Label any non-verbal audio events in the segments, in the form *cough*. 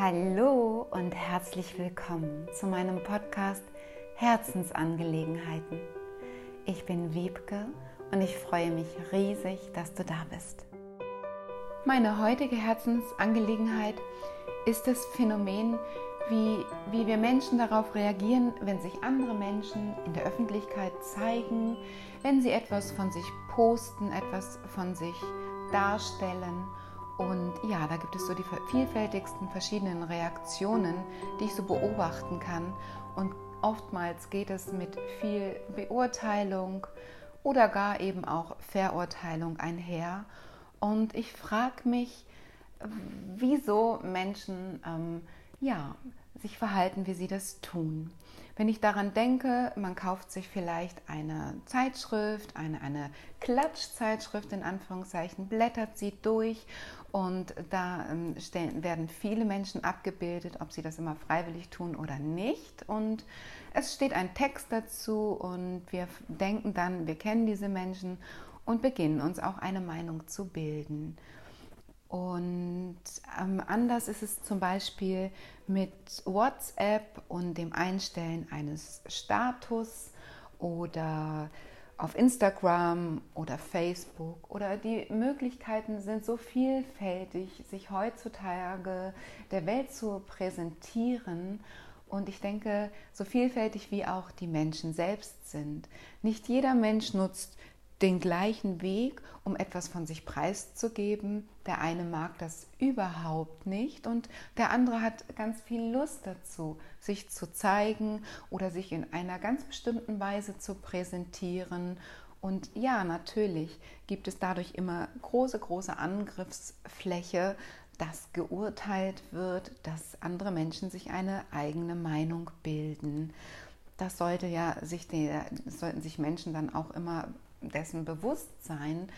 Hallo und herzlich willkommen zu meinem Podcast Herzensangelegenheiten. Ich bin Wiebke und ich freue mich riesig, dass du da bist. Meine heutige Herzensangelegenheit ist das Phänomen, wie, wie wir Menschen darauf reagieren, wenn sich andere Menschen in der Öffentlichkeit zeigen, wenn sie etwas von sich posten, etwas von sich darstellen und ja, da gibt es so die vielfältigsten verschiedenen Reaktionen, die ich so beobachten kann. Und oftmals geht es mit viel Beurteilung oder gar eben auch Verurteilung einher. Und ich frage mich, wieso Menschen ähm, ja, sich verhalten, wie sie das tun. Wenn ich daran denke, man kauft sich vielleicht eine Zeitschrift, eine, eine Klatschzeitschrift in Anführungszeichen, blättert sie durch und da ähm, stellen, werden viele Menschen abgebildet, ob sie das immer freiwillig tun oder nicht. Und es steht ein Text dazu und wir denken dann, wir kennen diese Menschen und beginnen uns auch eine Meinung zu bilden. Und ähm, anders ist es zum Beispiel mit WhatsApp und dem Einstellen eines Status oder auf Instagram oder Facebook oder die Möglichkeiten sind so vielfältig, sich heutzutage der Welt zu präsentieren. Und ich denke, so vielfältig wie auch die Menschen selbst sind. Nicht jeder Mensch nutzt den gleichen Weg, um etwas von sich preiszugeben. Der eine mag das überhaupt nicht und der andere hat ganz viel Lust dazu, sich zu zeigen oder sich in einer ganz bestimmten Weise zu präsentieren. Und ja, natürlich gibt es dadurch immer große, große Angriffsfläche, dass geurteilt wird, dass andere Menschen sich eine eigene Meinung bilden. Das sollte ja sich der, sollten sich Menschen dann auch immer dessen bewusst sein,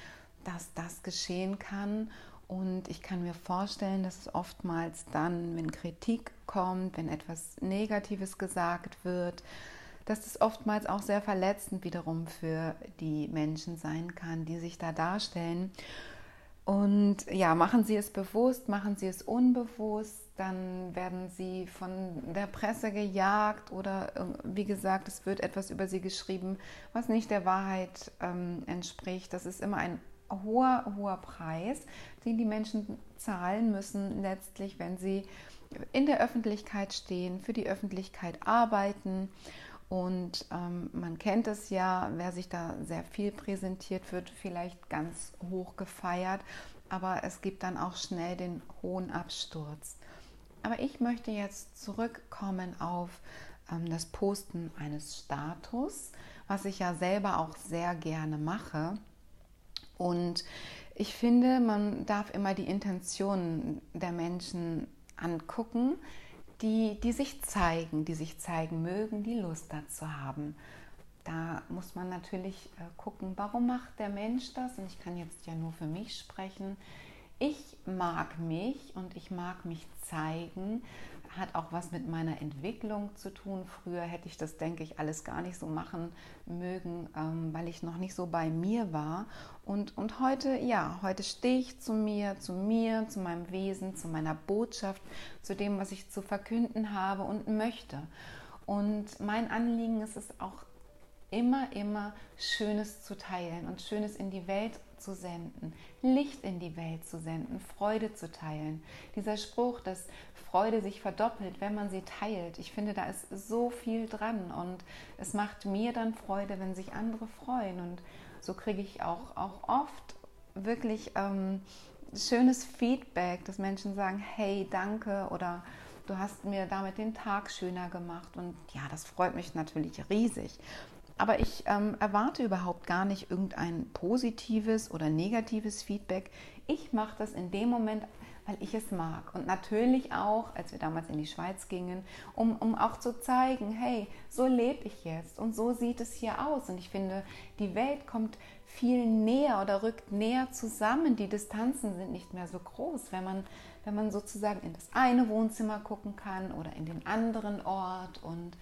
dass das geschehen kann. Und ich kann mir vorstellen, dass es oftmals dann, wenn Kritik kommt, wenn etwas Negatives gesagt wird, dass es oftmals auch sehr verletzend wiederum für die Menschen sein kann, die sich da darstellen. Und ja, machen Sie es bewusst, machen Sie es unbewusst, dann werden Sie von der Presse gejagt oder äh, wie gesagt, es wird etwas über Sie geschrieben, was nicht der Wahrheit ähm, entspricht. Das ist immer ein hoher, hoher Preis, den die Menschen zahlen müssen, letztlich, wenn sie in der Öffentlichkeit stehen, für die Öffentlichkeit arbeiten. Und ähm, man kennt es ja, wer sich da sehr viel präsentiert, wird vielleicht ganz hoch gefeiert, aber es gibt dann auch schnell den hohen Absturz. Aber ich möchte jetzt zurückkommen auf ähm, das Posten eines Status, was ich ja selber auch sehr gerne mache. Und ich finde, man darf immer die Intentionen der Menschen angucken die, die sich zeigen, die sich zeigen mögen, die Lust dazu haben. Da muss man natürlich äh, gucken, warum macht der Mensch das? Und ich kann jetzt ja nur für mich sprechen. Ich mag mich und ich mag mich zeigen, hat auch was mit meiner Entwicklung zu tun. Früher hätte ich das, denke ich, alles gar nicht so machen mögen, ähm, weil ich noch nicht so bei mir war. Und, und heute, ja, heute stehe ich zu mir, zu mir, zu meinem Wesen, zu meiner Botschaft, zu dem, was ich zu verkünden habe und möchte. Und mein Anliegen ist es auch immer, immer Schönes zu teilen und Schönes in die Welt zu senden, Licht in die Welt zu senden, Freude zu teilen. Dieser Spruch, dass Freude sich verdoppelt, wenn man sie teilt, ich finde, da ist so viel dran und es macht mir dann Freude, wenn sich andere freuen und so kriege ich auch, auch oft wirklich ähm, schönes Feedback, dass Menschen sagen, hey, danke oder du hast mir damit den Tag schöner gemacht und ja, das freut mich natürlich riesig. Aber ich ähm, erwarte überhaupt gar nicht irgendein positives oder negatives Feedback. Ich mache das in dem Moment, weil ich es mag. Und natürlich auch, als wir damals in die Schweiz gingen, um, um auch zu zeigen, hey, so lebe ich jetzt und so sieht es hier aus. Und ich finde, die Welt kommt viel näher oder rückt näher zusammen. Die Distanzen sind nicht mehr so groß, wenn man, wenn man sozusagen in das eine Wohnzimmer gucken kann oder in den anderen Ort und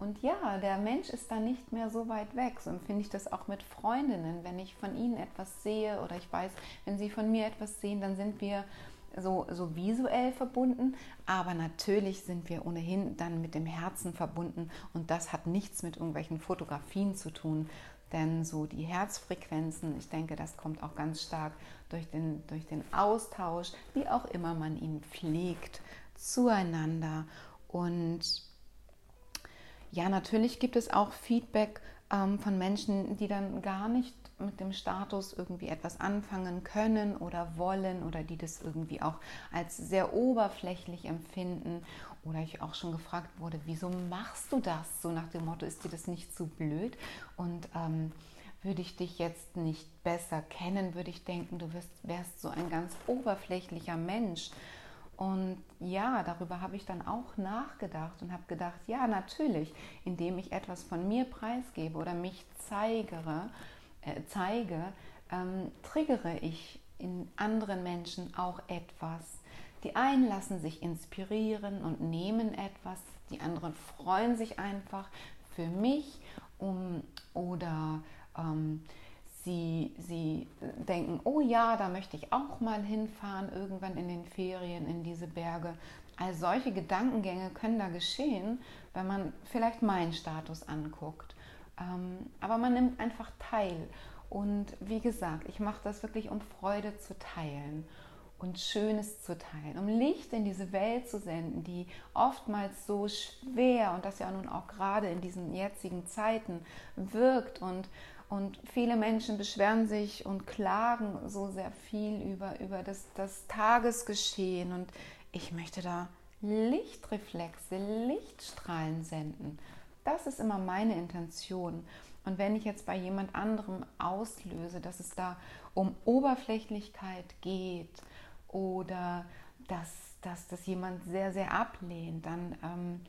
und ja, der Mensch ist da nicht mehr so weit weg. So empfinde ich das auch mit Freundinnen. Wenn ich von ihnen etwas sehe oder ich weiß, wenn sie von mir etwas sehen, dann sind wir so, so visuell verbunden, aber natürlich sind wir ohnehin dann mit dem Herzen verbunden und das hat nichts mit irgendwelchen Fotografien zu tun, denn so die Herzfrequenzen, ich denke, das kommt auch ganz stark durch den, durch den Austausch, wie auch immer man ihn pflegt, zueinander. Und ja, natürlich gibt es auch Feedback ähm, von Menschen, die dann gar nicht mit dem Status irgendwie etwas anfangen können oder wollen oder die das irgendwie auch als sehr oberflächlich empfinden. Oder ich auch schon gefragt wurde, wieso machst du das? So nach dem Motto, ist dir das nicht zu blöd? Und ähm, würde ich dich jetzt nicht besser kennen, würde ich denken, du wirst, wärst so ein ganz oberflächlicher Mensch. Und ja, darüber habe ich dann auch nachgedacht und habe gedacht, ja, natürlich, indem ich etwas von mir preisgebe oder mich zeigere, äh, zeige, ähm, triggere ich in anderen Menschen auch etwas. Die einen lassen sich inspirieren und nehmen etwas, die anderen freuen sich einfach für mich um, oder ähm, Sie, sie denken, oh ja, da möchte ich auch mal hinfahren, irgendwann in den Ferien in diese Berge. All solche Gedankengänge können da geschehen, wenn man vielleicht meinen Status anguckt. Ähm, aber man nimmt einfach teil. Und wie gesagt, ich mache das wirklich, um Freude zu teilen und Schönes zu teilen, um Licht in diese Welt zu senden, die oftmals so schwer und das ja nun auch gerade in diesen jetzigen Zeiten wirkt und und viele Menschen beschweren sich und klagen so sehr viel über, über das, das Tagesgeschehen. Und ich möchte da Lichtreflexe, Lichtstrahlen senden. Das ist immer meine Intention. Und wenn ich jetzt bei jemand anderem auslöse, dass es da um Oberflächlichkeit geht oder dass, dass das jemand sehr, sehr ablehnt, dann, ähm,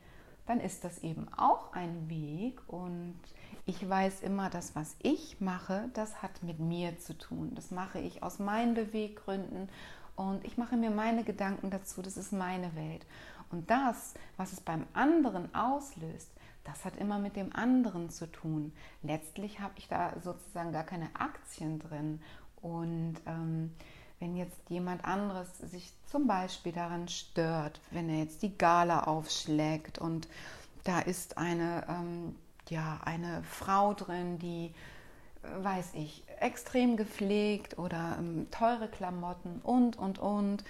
dann ist das eben auch ein Weg. Und ich weiß immer, dass was ich mache, das hat mit mir zu tun. Das mache ich aus meinen Beweggründen und ich mache mir meine Gedanken dazu. Das ist meine Welt. Und das, was es beim anderen auslöst, das hat immer mit dem anderen zu tun. Letztlich habe ich da sozusagen gar keine Aktien drin. Und ähm, wenn jetzt jemand anderes sich zum Beispiel daran stört, wenn er jetzt die Gala aufschlägt und da ist eine ähm, ja, eine Frau drin, die, weiß ich, extrem gepflegt oder ähm, teure Klamotten und, und, und,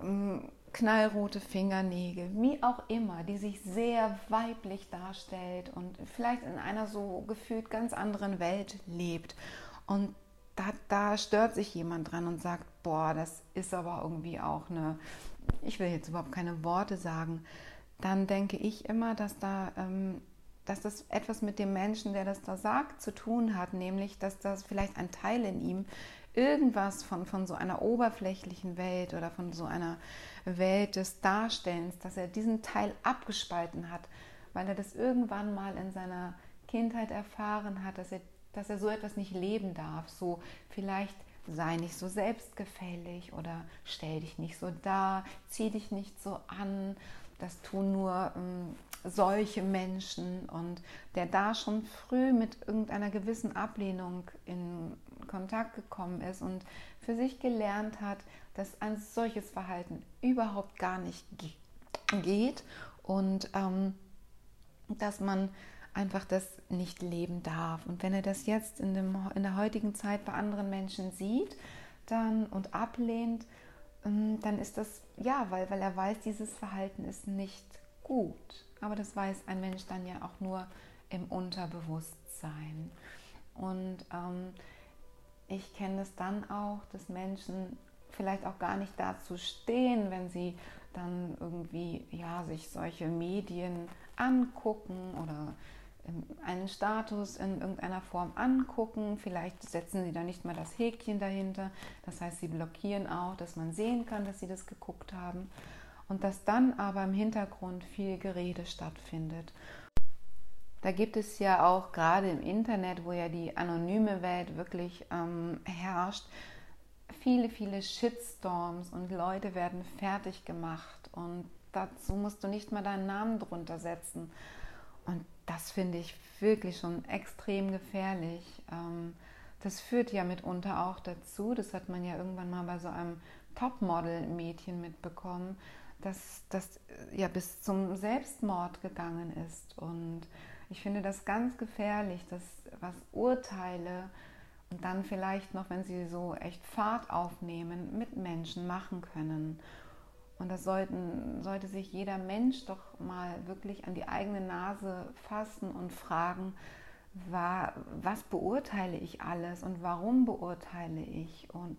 ähm, knallrote Fingernägel, wie auch immer, die sich sehr weiblich darstellt und vielleicht in einer so gefühlt ganz anderen Welt lebt. Und da, da stört sich jemand dran und sagt, boah, das ist aber irgendwie auch eine, ich will jetzt überhaupt keine Worte sagen, dann denke ich immer, dass da ähm, dass das etwas mit dem Menschen, der das da sagt, zu tun hat, nämlich dass das vielleicht ein Teil in ihm irgendwas von, von so einer oberflächlichen Welt oder von so einer Welt des Darstellens, dass er diesen Teil abgespalten hat, weil er das irgendwann mal in seiner Kindheit erfahren hat, dass er, dass er so etwas nicht leben darf. So vielleicht sei nicht so selbstgefällig oder stell dich nicht so dar, zieh dich nicht so an. Das tun nur ähm, solche Menschen und der da schon früh mit irgendeiner gewissen Ablehnung in Kontakt gekommen ist und für sich gelernt hat, dass ein solches Verhalten überhaupt gar nicht geht und ähm, dass man einfach das nicht leben darf. Und wenn er das jetzt in, dem, in der heutigen Zeit bei anderen Menschen sieht dann und ablehnt, dann ist das ja, weil, weil er weiß, dieses Verhalten ist nicht gut. Aber das weiß ein Mensch dann ja auch nur im Unterbewusstsein. Und ähm, ich kenne es dann auch, dass Menschen vielleicht auch gar nicht dazu stehen, wenn sie dann irgendwie ja, sich solche Medien angucken oder ähm, einen Status in irgendeiner Form angucken. Vielleicht setzen sie da nicht mal das Häkchen dahinter. Das heißt, sie blockieren auch, dass man sehen kann, dass sie das geguckt haben und dass dann aber im Hintergrund viel Gerede stattfindet. Da gibt es ja auch gerade im Internet, wo ja die anonyme Welt wirklich ähm, herrscht, viele, viele Shitstorms und Leute werden fertig gemacht und dazu musst du nicht mal deinen Namen drunter setzen. Und das finde ich wirklich schon extrem gefährlich. Ähm, das führt ja mitunter auch dazu, das hat man ja irgendwann mal bei so einem Topmodel-Mädchen mitbekommen, dass das ja bis zum Selbstmord gegangen ist. Und ich finde das ganz gefährlich, dass was Urteile und dann vielleicht noch, wenn sie so echt Fahrt aufnehmen, mit Menschen machen können. Und das sollten, sollte sich jeder Mensch doch mal wirklich an die eigene Nase fassen und fragen, war, was beurteile ich alles und warum beurteile ich? Und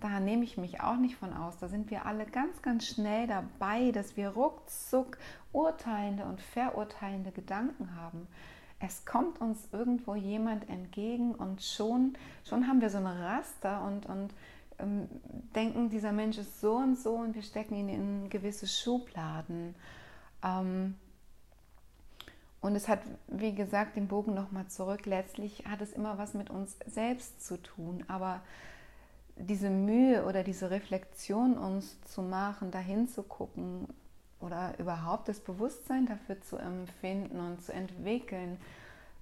da nehme ich mich auch nicht von aus. Da sind wir alle ganz, ganz schnell dabei, dass wir ruckzuck urteilende und verurteilende Gedanken haben. Es kommt uns irgendwo jemand entgegen und schon, schon haben wir so ein Raster und, und ähm, denken, dieser Mensch ist so und so und wir stecken ihn in gewisse Schubladen. Ähm, und es hat, wie gesagt, den Bogen nochmal zurück. Letztlich hat es immer was mit uns selbst zu tun. Aber diese Mühe oder diese Reflexion uns zu machen, dahin zu gucken oder überhaupt das Bewusstsein dafür zu empfinden und zu entwickeln,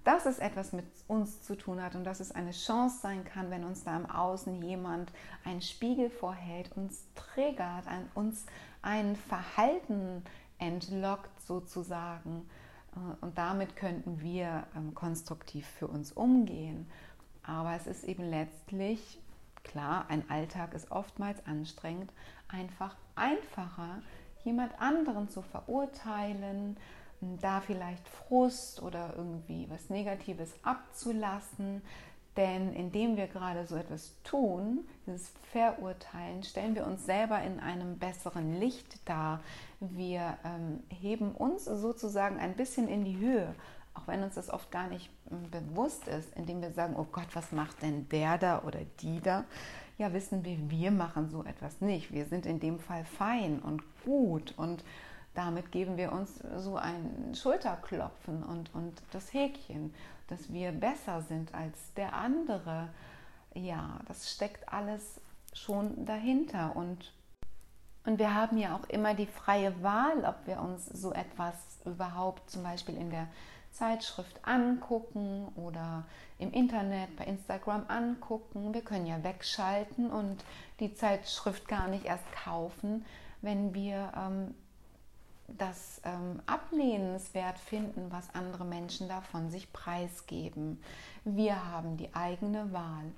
dass es etwas mit uns zu tun hat und dass es eine Chance sein kann, wenn uns da im Außen jemand einen Spiegel vorhält, uns triggert, uns ein Verhalten entlockt sozusagen äh, und damit könnten wir ähm, konstruktiv für uns umgehen. Aber es ist eben letztlich, klar, ein Alltag ist oftmals anstrengend, einfach einfacher, jemand anderen zu verurteilen, da vielleicht Frust oder irgendwie was Negatives abzulassen, denn indem wir gerade so etwas tun, dieses Verurteilen, stellen wir uns selber in einem besseren Licht dar. Wir ähm, heben uns sozusagen ein bisschen in die Höhe, auch wenn uns das oft gar nicht ähm, bewusst ist, indem wir sagen, oh Gott, was macht denn der da oder die da? Ja, wissen wir, wir machen so etwas nicht. Wir sind in dem Fall fein und gut und damit geben wir uns so ein Schulterklopfen und, und das Häkchen dass wir besser sind als der andere. Ja, das steckt alles schon dahinter und und wir haben ja auch immer die freie Wahl, ob wir uns so etwas überhaupt zum Beispiel in der Zeitschrift angucken oder im Internet, bei Instagram angucken. Wir können ja wegschalten und die Zeitschrift gar nicht erst kaufen, wenn wir ähm, das ähm, ablehnenswert finden, was andere Menschen davon sich preisgeben. Wir haben die eigene Wahl.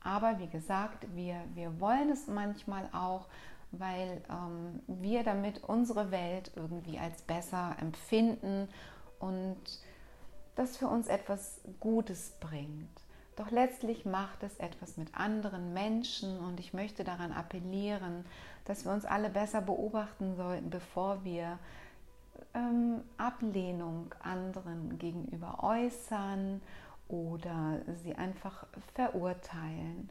Aber wie gesagt, wir, wir wollen es manchmal auch, weil ähm, wir damit unsere Welt irgendwie als besser empfinden und das für uns etwas Gutes bringt. Doch letztlich macht es etwas mit anderen Menschen und ich möchte daran appellieren, dass wir uns alle besser beobachten sollten, bevor wir ähm, Ablehnung anderen gegenüber äußern oder sie einfach verurteilen.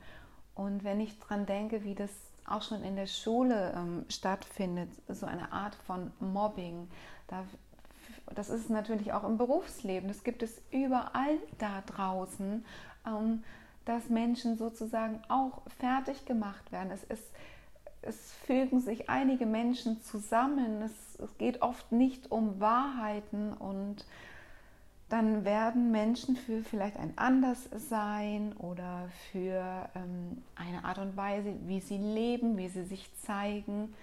Und wenn ich daran denke, wie das auch schon in der Schule ähm, stattfindet, so eine Art von Mobbing, da, das ist natürlich auch im Berufsleben, das gibt es überall da draußen, dass Menschen sozusagen auch fertig gemacht werden. Es ist es fügen sich einige Menschen zusammen. Es, es, geht oft nicht um Wahrheiten und dann werden Menschen für vielleicht ein Anderssein oder für ähm, eine Art und Weise, wie sie leben, wie sie sich zeigen,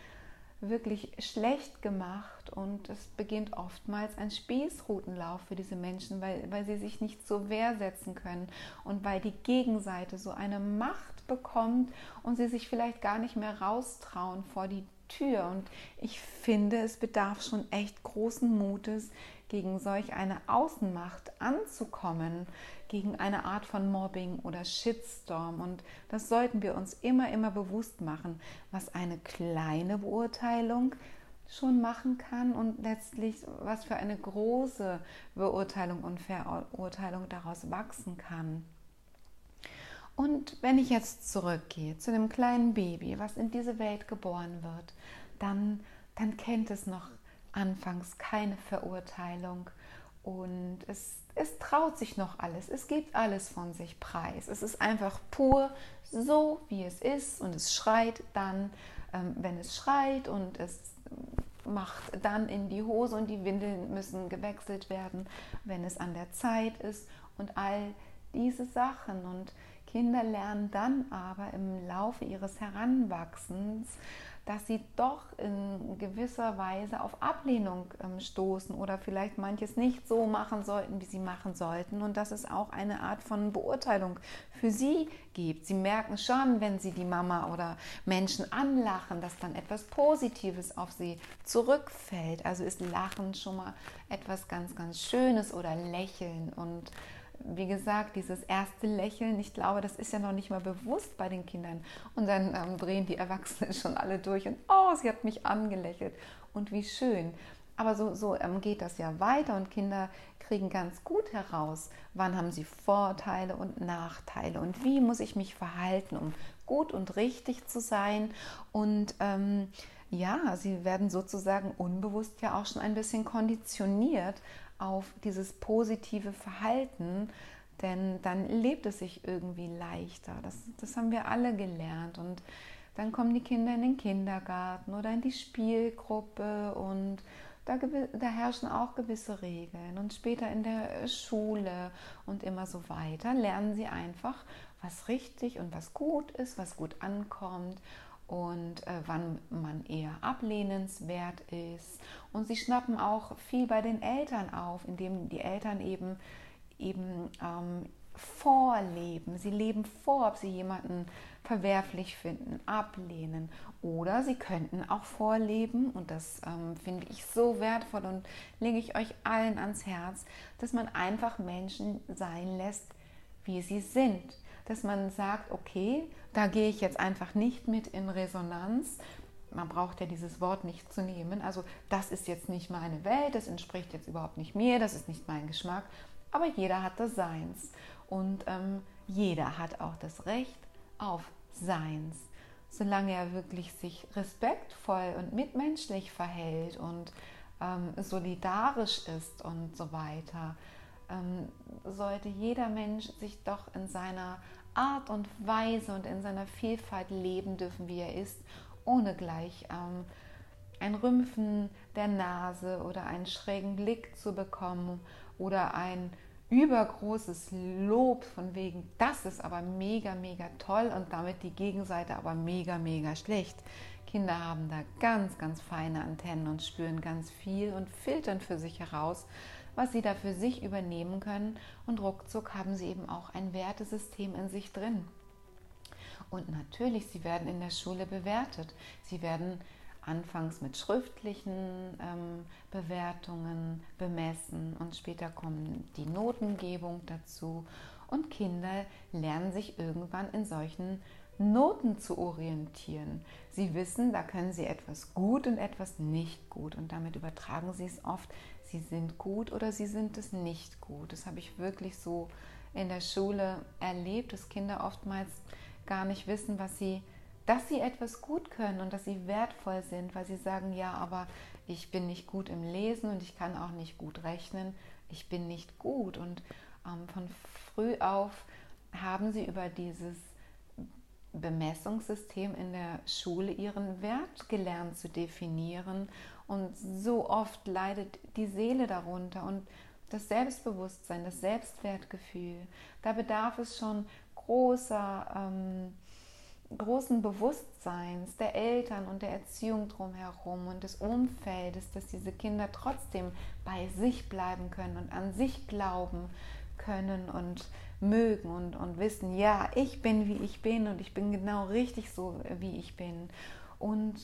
wirklich schlecht gemacht und es beginnt oftmals ein Spießrutenlauf für diese Menschen, weil, weil sie sich nicht zur Wehr setzen können und weil die Gegenseite so eine Macht bekommt und sie sich vielleicht gar nicht mehr raustrauen vor die Tür. Und ich finde, es bedarf schon echt großen Mutes, gegen solch eine Außenmacht anzukommen, gegen eine Art von Mobbing oder Shitstorm. Und das sollten wir uns immer, immer bewusst machen, was eine kleine Beurteilung schon machen kann und letztlich was für eine große Beurteilung und Verurteilung daraus wachsen kann. Und wenn ich jetzt zurückgehe zu dem kleinen Baby, was in diese Welt geboren wird, dann, dann kennt es noch anfangs keine Verurteilung und es, es traut sich noch alles, es gibt alles von sich preis. Es ist einfach pur so, wie es ist und es schreit dann, ähm, wenn es schreit und es macht dann in die Hose und die Windeln müssen gewechselt werden, wenn es an der Zeit ist und all diese Sachen. Und Kinder lernen dann aber im Laufe ihres Heranwachsens, dass sie doch in gewisser Weise auf Ablehnung ähm, stoßen oder vielleicht manches nicht so machen sollten, wie sie machen sollten und dass es auch eine Art von Beurteilung für sie gibt. Sie merken schon, wenn sie die Mama oder Menschen anlachen, dass dann etwas Positives auf sie zurückfällt. Also ist Lachen schon mal etwas ganz, ganz Schönes oder Lächeln und wie gesagt, dieses erste Lächeln, ich glaube, das ist ja noch nicht mal bewusst bei den Kindern. Und dann ähm, drehen die Erwachsenen *laughs* schon alle durch und, oh, sie hat mich angelächelt. Und wie schön. Aber so, so ähm, geht das ja weiter und Kinder kriegen ganz gut heraus, wann haben sie Vorteile und Nachteile und wie muss ich mich verhalten, um gut und richtig zu sein. Und ähm, ja, sie werden sozusagen unbewusst ja auch schon ein bisschen konditioniert auf dieses positive Verhalten, denn dann lebt es sich irgendwie leichter. Das, das haben wir alle gelernt. Und dann kommen die Kinder in den Kindergarten oder in die Spielgruppe und da, da, herrschen auch gewisse Regeln. Und später in der Schule und immer so weiter lernen sie einfach, was richtig und was gut ist, was gut ankommt und äh, wann man eher ablehnenswert ist. Und sie schnappen auch viel bei den Eltern auf, indem die Eltern eben, eben ähm, vorleben. Sie leben vor, ob sie jemanden verwerflich finden, ablehnen. Oder sie könnten auch vorleben, und das ähm, finde ich so wertvoll und lege ich euch allen ans Herz, dass man einfach Menschen sein lässt, wie sie sind dass man sagt, okay, da gehe ich jetzt einfach nicht mit in Resonanz. Man braucht ja dieses Wort nicht zu nehmen. Also das ist jetzt nicht meine Welt, das entspricht jetzt überhaupt nicht mir, das ist nicht mein Geschmack. Aber jeder hat das Seins und ähm, jeder hat auch das Recht auf Seins, solange er wirklich sich respektvoll und mitmenschlich verhält und ähm, solidarisch ist und so weiter, ähm, sollte jeder Mensch sich doch in seiner Art und Weise und in seiner Vielfalt leben dürfen, wie er ist, ohne gleich ähm, ein Rümpfen der Nase oder einen schrägen Blick zu bekommen oder ein übergroßes Lob von wegen, das ist aber mega, mega toll und damit die Gegenseite aber mega, mega schlecht. Kinder haben da ganz, ganz feine Antennen und spüren ganz viel und filtern für sich heraus, was sie da für sich übernehmen können und ruckzuck haben sie eben auch ein Wertesystem in sich drin. Und natürlich, sie werden in der Schule bewertet. Sie werden anfangs mit schriftlichen ähm, Bewertungen bemessen und später kommen die Notengebung dazu und Kinder lernen sich irgendwann in solchen Noten zu orientieren. Sie wissen, da können sie etwas gut und etwas nicht gut und damit übertragen sie es oft sie sind gut oder sie sind es nicht gut. Das habe ich wirklich so in der Schule erlebt, dass Kinder oftmals gar nicht wissen, was sie, dass sie etwas gut können und dass sie wertvoll sind, weil sie sagen, ja, aber ich bin nicht gut im Lesen und ich kann auch nicht gut rechnen, ich bin nicht gut. Und ähm, von früh auf haben sie über dieses Bemessungssystem in der Schule ihren Wert gelernt zu definieren und so oft leidet die Seele darunter und das Selbstbewusstsein, das Selbstwertgefühl. Da bedarf es schon großer, ähm, großen Bewusstseins der Eltern und der Erziehung drumherum und des Umfeldes, dass diese Kinder trotzdem bei sich bleiben können und an sich glauben können und mögen und, und wissen, ja, ich bin wie ich bin und ich bin genau richtig so, wie ich bin. Und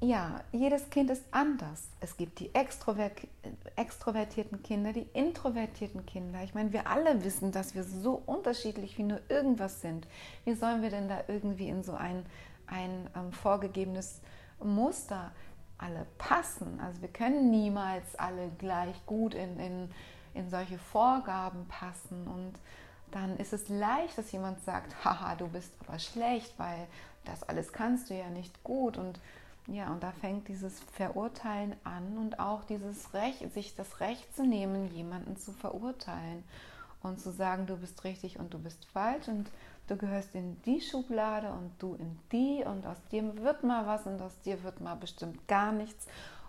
ja, jedes Kind ist anders. Es gibt die extrovertierten Kinder, die introvertierten Kinder. Ich meine, wir alle wissen, dass wir so unterschiedlich wie nur irgendwas sind. Wie sollen wir denn da irgendwie in so ein, ein ähm, vorgegebenes Muster alle passen? Also wir können niemals alle gleich gut in, in, in solche Vorgaben passen. Und dann ist es leicht, dass jemand sagt, haha, du bist aber schlecht, weil das alles kannst du ja nicht gut. Und ja, und da fängt dieses Verurteilen an und auch dieses Recht, sich das Recht zu nehmen, jemanden zu verurteilen und zu sagen, du bist richtig und du bist falsch und du gehörst in die Schublade und du in die und aus dir wird mal was und aus dir wird mal bestimmt gar nichts.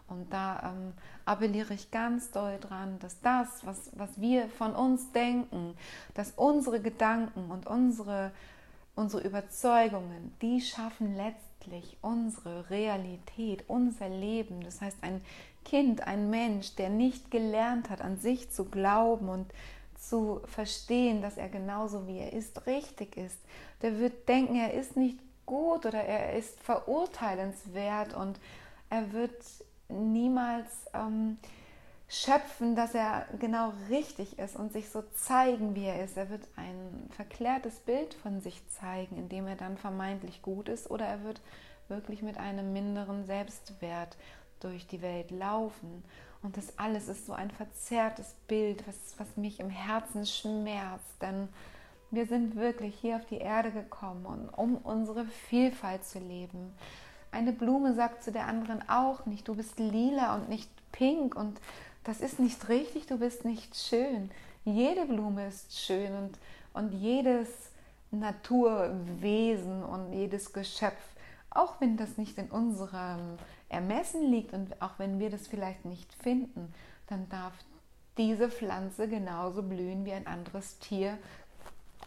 Und da ähm, appelliere ich ganz doll dran, dass das, was, was wir von uns denken, dass unsere Gedanken und unsere, unsere Überzeugungen, die schaffen letztlich unsere Realität, unser Leben. Das heißt, ein Kind, ein Mensch, der nicht gelernt hat, an sich zu glauben und zu verstehen, dass er genauso wie er ist, richtig ist, der wird denken, er ist nicht gut oder er ist verurteilenswert und er wird niemals ähm, schöpfen, dass er genau richtig ist und sich so zeigen, wie er ist. Er wird ein verklärtes Bild von sich zeigen, indem er dann vermeintlich gut ist, oder er wird wirklich mit einem minderen Selbstwert durch die Welt laufen. Und das alles ist so ein verzerrtes Bild, was, was mich im Herzen schmerzt, denn wir sind wirklich hier auf die Erde gekommen, um unsere Vielfalt zu leben. Eine Blume sagt zu der anderen auch nicht, du bist lila und nicht pink und das ist nicht richtig, du bist nicht schön. Jede Blume ist schön und, und jedes Naturwesen und jedes Geschöpf, auch wenn das nicht in unserem Ermessen liegt und auch wenn wir das vielleicht nicht finden, dann darf diese Pflanze genauso blühen wie ein anderes Tier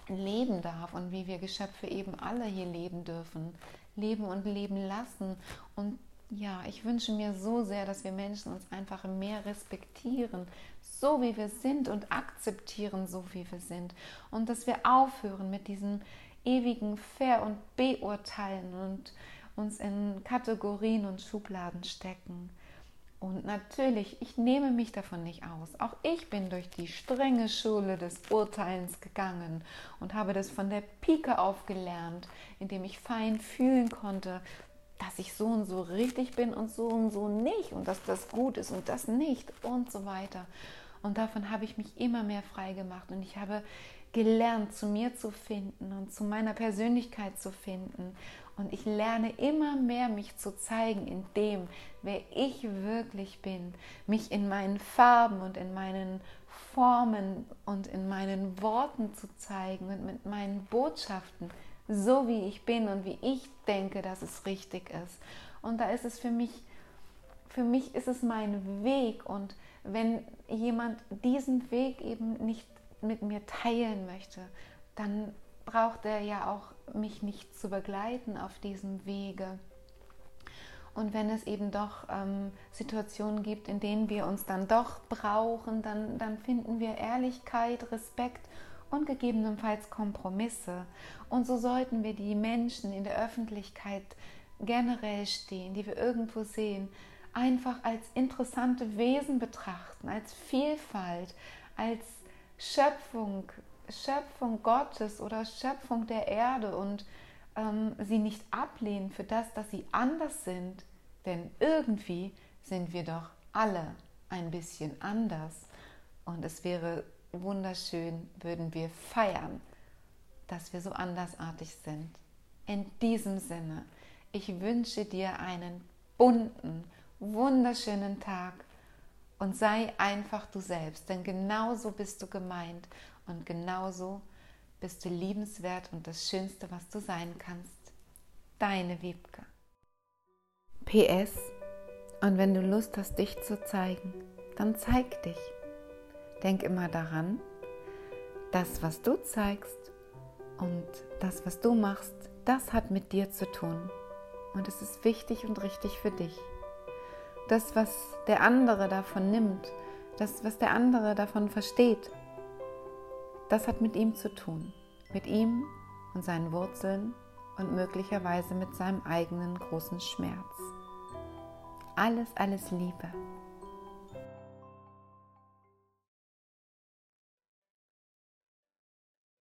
leben darf und wie wir Geschöpfe eben alle hier leben dürfen leben und leben lassen. Und ja, ich wünsche mir so sehr, dass wir Menschen uns einfach mehr respektieren, so wie wir sind und akzeptieren, so wie wir sind. Und dass wir aufhören mit diesem ewigen Fair- und Beurteilen und uns in Kategorien und Schubladen stecken. Und natürlich, ich nehme mich davon nicht aus. Auch ich bin durch die strenge Schule des Urteilens gegangen und habe das von der Pike auf gelernt, indem ich fein fühlen konnte, dass ich so und so richtig bin und so und so nicht und dass das gut ist und das nicht und so weiter. Und davon habe ich mich immer mehr frei gemacht und ich habe gelernt, zu mir zu finden und zu meiner Persönlichkeit zu finden und ich lerne immer mehr, mich zu zeigen in dem, wer ich wirklich bin. Mich in meinen Farben und in meinen Formen und in meinen Worten zu zeigen und mit meinen Botschaften, so wie ich bin und wie ich denke, dass es richtig ist. Und da ist es für mich, für mich ist es mein Weg. Und wenn jemand diesen Weg eben nicht mit mir teilen möchte, dann braucht er ja auch mich nicht zu begleiten auf diesem Wege. Und wenn es eben doch ähm, Situationen gibt, in denen wir uns dann doch brauchen, dann, dann finden wir Ehrlichkeit, Respekt und gegebenenfalls Kompromisse. Und so sollten wir die Menschen in der Öffentlichkeit generell stehen, die wir irgendwo sehen, einfach als interessante Wesen betrachten, als Vielfalt, als Schöpfung, Schöpfung Gottes oder Schöpfung der Erde und ähm, sie nicht ablehnen für das, dass sie anders sind. Denn irgendwie sind wir doch alle ein bisschen anders. Und es wäre wunderschön, würden wir feiern, dass wir so andersartig sind. In diesem Sinne, ich wünsche dir einen bunten, wunderschönen Tag und sei einfach du selbst, denn genauso bist du gemeint und genauso bist du liebenswert und das Schönste, was du sein kannst. Deine Wiebke. PS. Und wenn du Lust hast, dich zu zeigen, dann zeig dich. Denk immer daran, das, was du zeigst und das, was du machst, das hat mit dir zu tun. Und es ist wichtig und richtig für dich. Das, was der andere davon nimmt, das, was der andere davon versteht, das hat mit ihm zu tun, mit ihm und seinen Wurzeln und möglicherweise mit seinem eigenen großen Schmerz. Alles, alles Liebe.